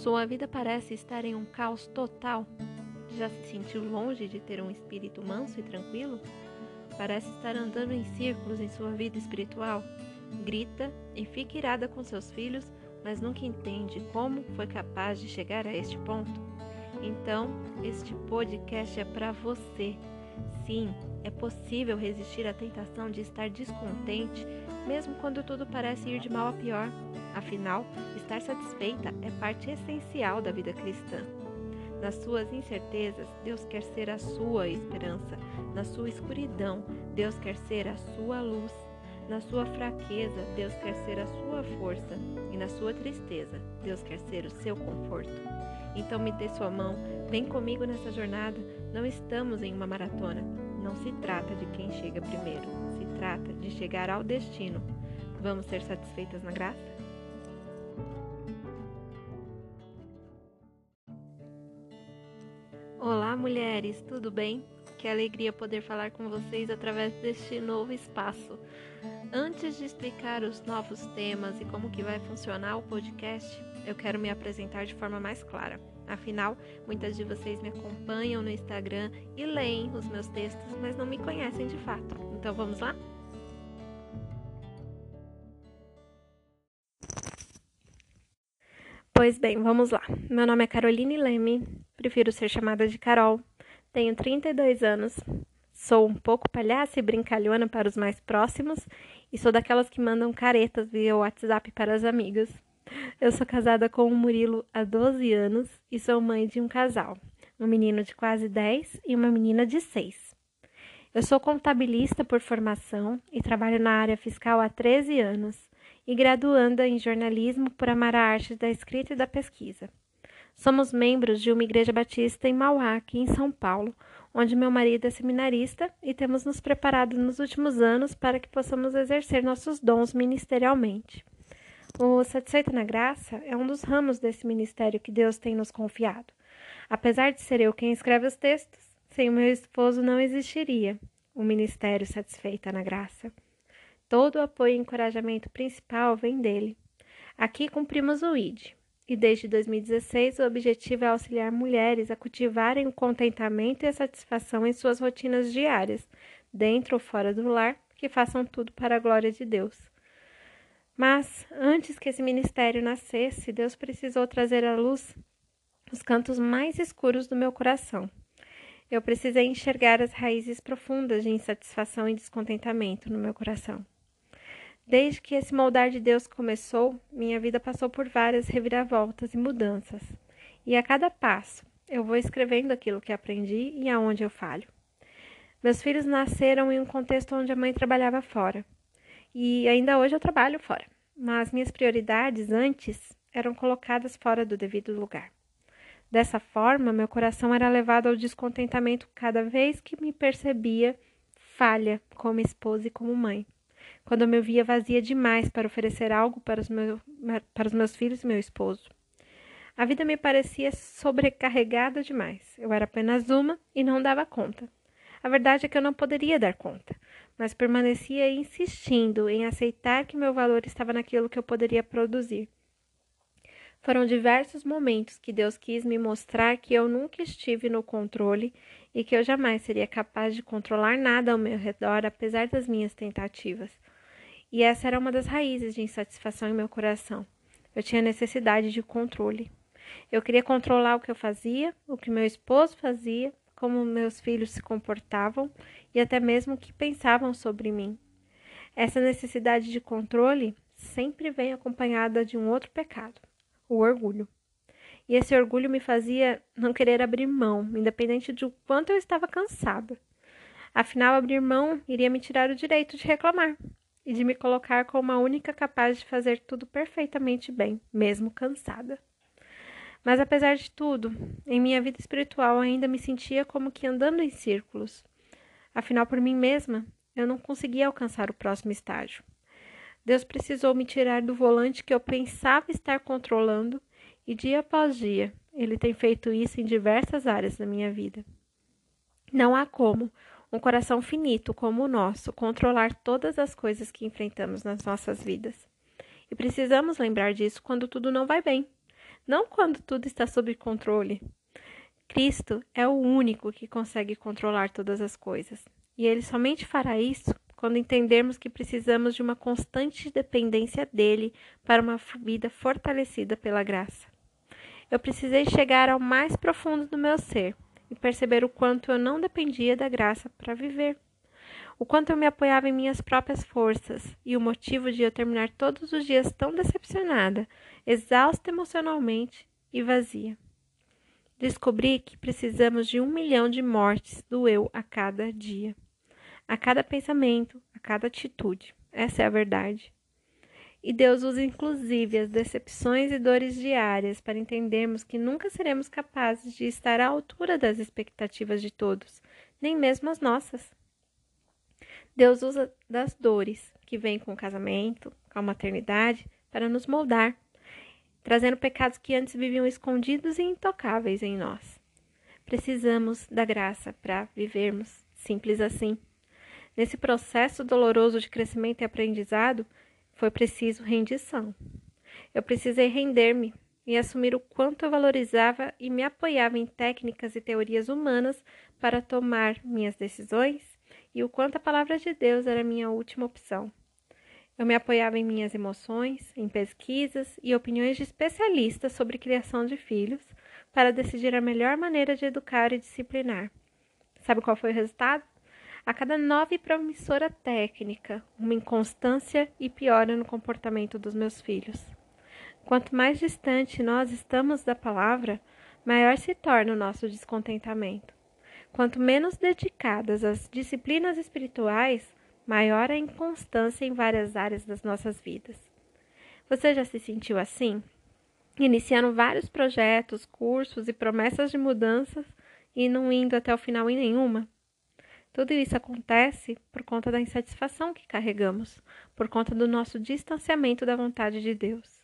Sua vida parece estar em um caos total? Já se sentiu longe de ter um espírito manso e tranquilo? Parece estar andando em círculos em sua vida espiritual? Grita e fica irada com seus filhos, mas nunca entende como foi capaz de chegar a este ponto? Então, este podcast é para você. Sim, é possível resistir à tentação de estar descontente, mesmo quando tudo parece ir de mal a pior. Afinal, estar satisfeita é parte essencial da vida cristã. Nas suas incertezas, Deus quer ser a sua esperança. Na sua escuridão, Deus quer ser a sua luz. Na sua fraqueza, Deus quer ser a sua força. E na sua tristeza, Deus quer ser o seu conforto. Então me dê sua mão, vem comigo nessa jornada. Não estamos em uma maratona. Não se trata de quem chega primeiro, trata de chegar ao destino. Vamos ser satisfeitas na graça? Olá, mulheres, tudo bem? Que alegria poder falar com vocês através deste novo espaço. Antes de explicar os novos temas e como que vai funcionar o podcast, eu quero me apresentar de forma mais clara. Afinal, muitas de vocês me acompanham no Instagram e leem os meus textos, mas não me conhecem de fato. Então vamos lá? Pois bem, vamos lá. Meu nome é Caroline Leme, prefiro ser chamada de Carol. Tenho 32 anos, sou um pouco palhaça e brincalhona para os mais próximos e sou daquelas que mandam caretas via WhatsApp para as amigas. Eu sou casada com o Murilo há 12 anos e sou mãe de um casal, um menino de quase 10 e uma menina de 6. Eu sou contabilista por formação e trabalho na área fiscal há 13 anos e graduanda em jornalismo por amar a arte da escrita e da pesquisa. Somos membros de uma igreja batista em Mauá, aqui em São Paulo, onde meu marido é seminarista e temos nos preparado nos últimos anos para que possamos exercer nossos dons ministerialmente. O Satisfeito na Graça é um dos ramos desse ministério que Deus tem nos confiado. Apesar de ser eu quem escreve os textos, sem o meu esposo não existiria o ministério Satisfeita na Graça. Todo o apoio e encorajamento principal vem dele. Aqui cumprimos o ID, e desde 2016 o objetivo é auxiliar mulheres a cultivarem o contentamento e a satisfação em suas rotinas diárias, dentro ou fora do lar, que façam tudo para a glória de Deus. Mas antes que esse ministério nascesse, Deus precisou trazer à luz os cantos mais escuros do meu coração. Eu precisei enxergar as raízes profundas de insatisfação e descontentamento no meu coração. Desde que esse moldar de Deus começou, minha vida passou por várias reviravoltas e mudanças. E a cada passo, eu vou escrevendo aquilo que aprendi e aonde eu falho. Meus filhos nasceram em um contexto onde a mãe trabalhava fora. E ainda hoje eu trabalho fora, mas minhas prioridades antes eram colocadas fora do devido lugar. Dessa forma, meu coração era levado ao descontentamento cada vez que me percebia falha como esposa e como mãe. Quando eu me via vazia demais para oferecer algo para os, meu, para os meus filhos e meu esposo. A vida me parecia sobrecarregada demais. Eu era apenas uma e não dava conta. A verdade é que eu não poderia dar conta, mas permanecia insistindo em aceitar que meu valor estava naquilo que eu poderia produzir. Foram diversos momentos que Deus quis me mostrar que eu nunca estive no controle e que eu jamais seria capaz de controlar nada ao meu redor, apesar das minhas tentativas. E essa era uma das raízes de insatisfação em meu coração. Eu tinha necessidade de controle. Eu queria controlar o que eu fazia, o que meu esposo fazia, como meus filhos se comportavam e até mesmo o que pensavam sobre mim. Essa necessidade de controle sempre vem acompanhada de um outro pecado, o orgulho. E esse orgulho me fazia não querer abrir mão, independente de quanto eu estava cansada. Afinal, abrir mão iria me tirar o direito de reclamar e de me colocar como a única capaz de fazer tudo perfeitamente bem, mesmo cansada. Mas apesar de tudo, em minha vida espiritual ainda me sentia como que andando em círculos. Afinal, por mim mesma, eu não conseguia alcançar o próximo estágio. Deus precisou me tirar do volante que eu pensava estar controlando, e dia após dia, Ele tem feito isso em diversas áreas da minha vida. Não há como um coração finito como o nosso controlar todas as coisas que enfrentamos nas nossas vidas. E precisamos lembrar disso quando tudo não vai bem não quando tudo está sob controle. Cristo é o único que consegue controlar todas as coisas, e ele somente fará isso quando entendermos que precisamos de uma constante dependência dele para uma vida fortalecida pela graça. Eu precisei chegar ao mais profundo do meu ser e perceber o quanto eu não dependia da graça para viver. O quanto eu me apoiava em minhas próprias forças e o motivo de eu terminar todos os dias tão decepcionada, exausta emocionalmente e vazia. Descobri que precisamos de um milhão de mortes do eu a cada dia a cada pensamento, a cada atitude. Essa é a verdade. E Deus usa inclusive as decepções e dores diárias para entendermos que nunca seremos capazes de estar à altura das expectativas de todos, nem mesmo as nossas. Deus usa das dores que vêm com o casamento, com a maternidade, para nos moldar, trazendo pecados que antes viviam escondidos e intocáveis em nós. Precisamos da graça para vivermos, simples assim. Nesse processo doloroso de crescimento e aprendizado, foi preciso rendição. Eu precisei render-me e assumir o quanto eu valorizava e me apoiava em técnicas e teorias humanas para tomar minhas decisões e o quanto a palavra de Deus era minha última opção. Eu me apoiava em minhas emoções, em pesquisas e opiniões de especialistas sobre criação de filhos para decidir a melhor maneira de educar e disciplinar. Sabe qual foi o resultado? A cada nova e promissora técnica, uma inconstância e piora no comportamento dos meus filhos. Quanto mais distante nós estamos da palavra, maior se torna o nosso descontentamento. Quanto menos dedicadas às disciplinas espirituais, maior a inconstância em várias áreas das nossas vidas. Você já se sentiu assim? Iniciando vários projetos, cursos e promessas de mudanças e não indo até o final em nenhuma? Tudo isso acontece por conta da insatisfação que carregamos, por conta do nosso distanciamento da vontade de Deus.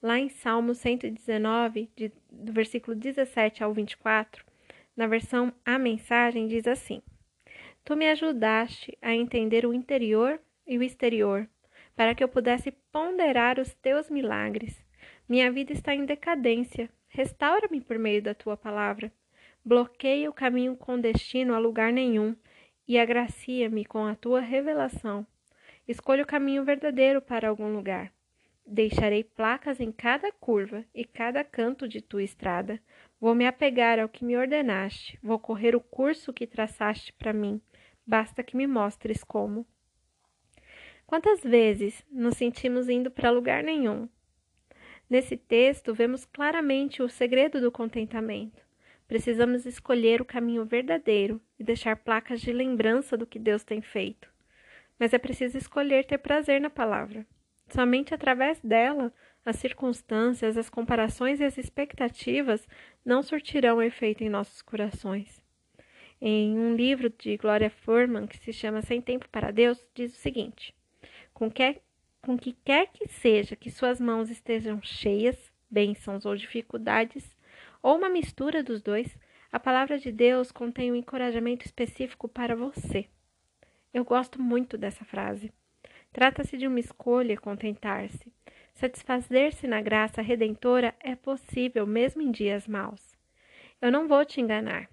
Lá em Salmo 119, de, do versículo 17 ao 24, na versão A Mensagem, diz assim: Tu me ajudaste a entender o interior e o exterior, para que eu pudesse ponderar os teus milagres. Minha vida está em decadência. Restaura-me por meio da tua palavra. Bloqueia o caminho com destino a lugar nenhum e agracia-me com a tua revelação. Escolha o caminho verdadeiro para algum lugar. Deixarei placas em cada curva e cada canto de tua estrada. Vou me apegar ao que me ordenaste, vou correr o curso que traçaste para mim. Basta que me mostres como. Quantas vezes nos sentimos indo para lugar nenhum? Nesse texto, vemos claramente o segredo do contentamento. Precisamos escolher o caminho verdadeiro e deixar placas de lembrança do que Deus tem feito. Mas é preciso escolher ter prazer na palavra. Somente através dela, as circunstâncias, as comparações e as expectativas não surtirão efeito em nossos corações. Em um livro de Gloria Furman, que se chama Sem Tempo para Deus, diz o seguinte: com que, com que quer que seja que suas mãos estejam cheias, bênçãos ou dificuldades, ou uma mistura dos dois, a palavra de Deus contém um encorajamento específico para você. Eu gosto muito dessa frase. Trata-se de uma escolha contentar-se. Satisfazer-se na graça redentora é possível mesmo em dias maus. Eu não vou te enganar.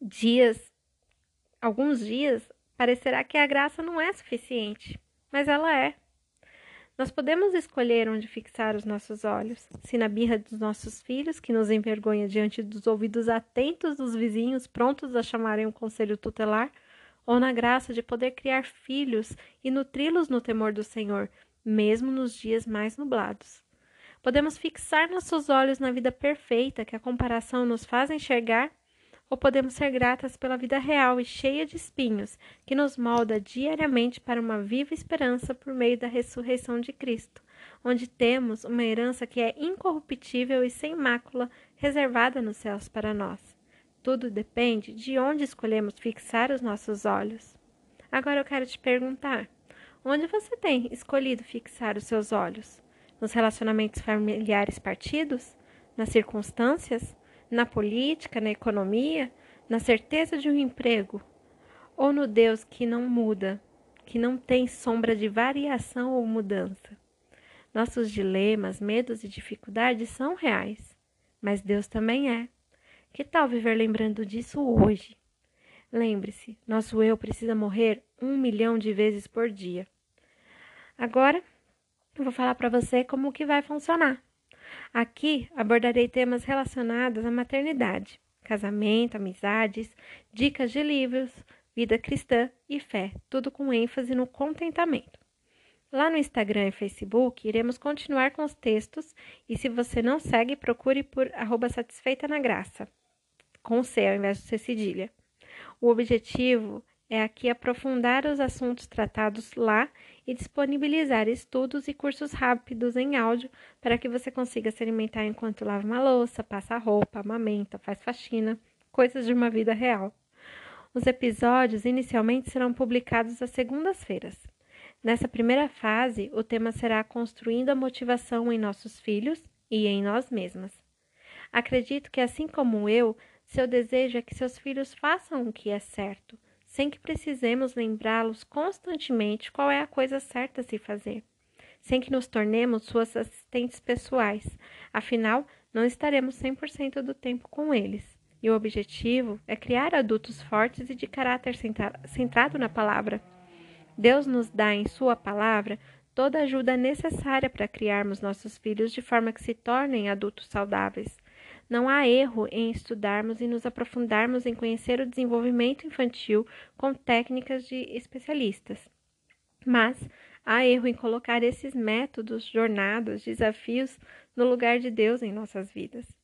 Dias, alguns dias, parecerá que a graça não é suficiente, mas ela é. Nós podemos escolher onde fixar os nossos olhos, se na birra dos nossos filhos, que nos envergonha diante dos ouvidos atentos dos vizinhos prontos a chamarem o conselho tutelar, ou na graça de poder criar filhos e nutri-los no temor do Senhor, mesmo nos dias mais nublados. Podemos fixar nossos olhos na vida perfeita que a comparação nos faz enxergar ou podemos ser gratas pela vida real e cheia de espinhos, que nos molda diariamente para uma viva esperança por meio da ressurreição de Cristo, onde temos uma herança que é incorruptível e sem mácula, reservada nos céus para nós. Tudo depende de onde escolhemos fixar os nossos olhos. Agora eu quero te perguntar: onde você tem escolhido fixar os seus olhos? Nos relacionamentos familiares partidos? Nas circunstâncias? Na política, na economia, na certeza de um emprego, ou no Deus que não muda, que não tem sombra de variação ou mudança. Nossos dilemas, medos e dificuldades são reais, mas Deus também é. Que tal viver lembrando disso hoje? Lembre-se, nosso eu precisa morrer um milhão de vezes por dia. Agora, eu vou falar para você como que vai funcionar. Aqui abordarei temas relacionados à maternidade, casamento, amizades, dicas de livros, vida cristã e fé, tudo com ênfase no contentamento. Lá no Instagram e Facebook iremos continuar com os textos e se você não segue, procure por arroba satisfeita na graça, com C ao invés de ser cedilha. O objetivo é aqui aprofundar os assuntos tratados lá e disponibilizar estudos e cursos rápidos em áudio para que você consiga se alimentar enquanto lava uma louça, passa roupa, amamenta, faz faxina, coisas de uma vida real. Os episódios inicialmente serão publicados às segundas-feiras. Nessa primeira fase, o tema será construindo a motivação em nossos filhos e em nós mesmas. Acredito que, assim como eu, seu desejo é que seus filhos façam o que é certo sem que precisemos lembrá-los constantemente qual é a coisa certa a se fazer, sem que nos tornemos suas assistentes pessoais, afinal, não estaremos 100% do tempo com eles. E o objetivo é criar adultos fortes e de caráter centrado na palavra. Deus nos dá em Sua palavra toda a ajuda necessária para criarmos nossos filhos de forma que se tornem adultos saudáveis. Não há erro em estudarmos e nos aprofundarmos em conhecer o desenvolvimento infantil com técnicas de especialistas. Mas há erro em colocar esses métodos, jornadas, desafios no lugar de Deus em nossas vidas.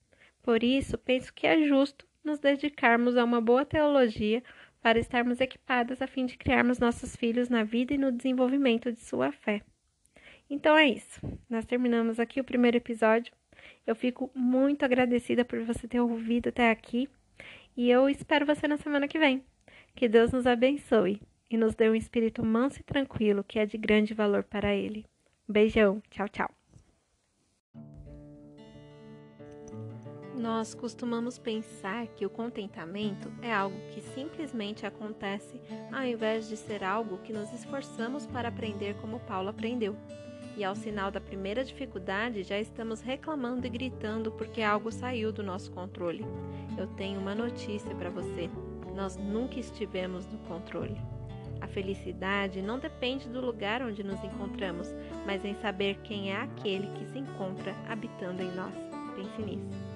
Por isso, penso que é justo nos dedicarmos a uma boa teologia para estarmos equipadas a fim de criarmos nossos filhos na vida e no desenvolvimento de sua fé. Então é isso. Nós terminamos aqui o primeiro episódio. Eu fico muito agradecida por você ter ouvido até aqui e eu espero você na semana que vem. Que Deus nos abençoe e nos dê um espírito manso e tranquilo que é de grande valor para Ele. beijão, tchau, tchau. Nós costumamos pensar que o contentamento é algo que simplesmente acontece ao invés de ser algo que nos esforçamos para aprender como Paulo aprendeu e ao sinal da primeira dificuldade já estamos reclamando e gritando porque algo saiu do nosso controle. Eu tenho uma notícia para você: nós nunca estivemos no controle. A felicidade não depende do lugar onde nos encontramos, mas em saber quem é aquele que se encontra habitando em nós. Pense nisso.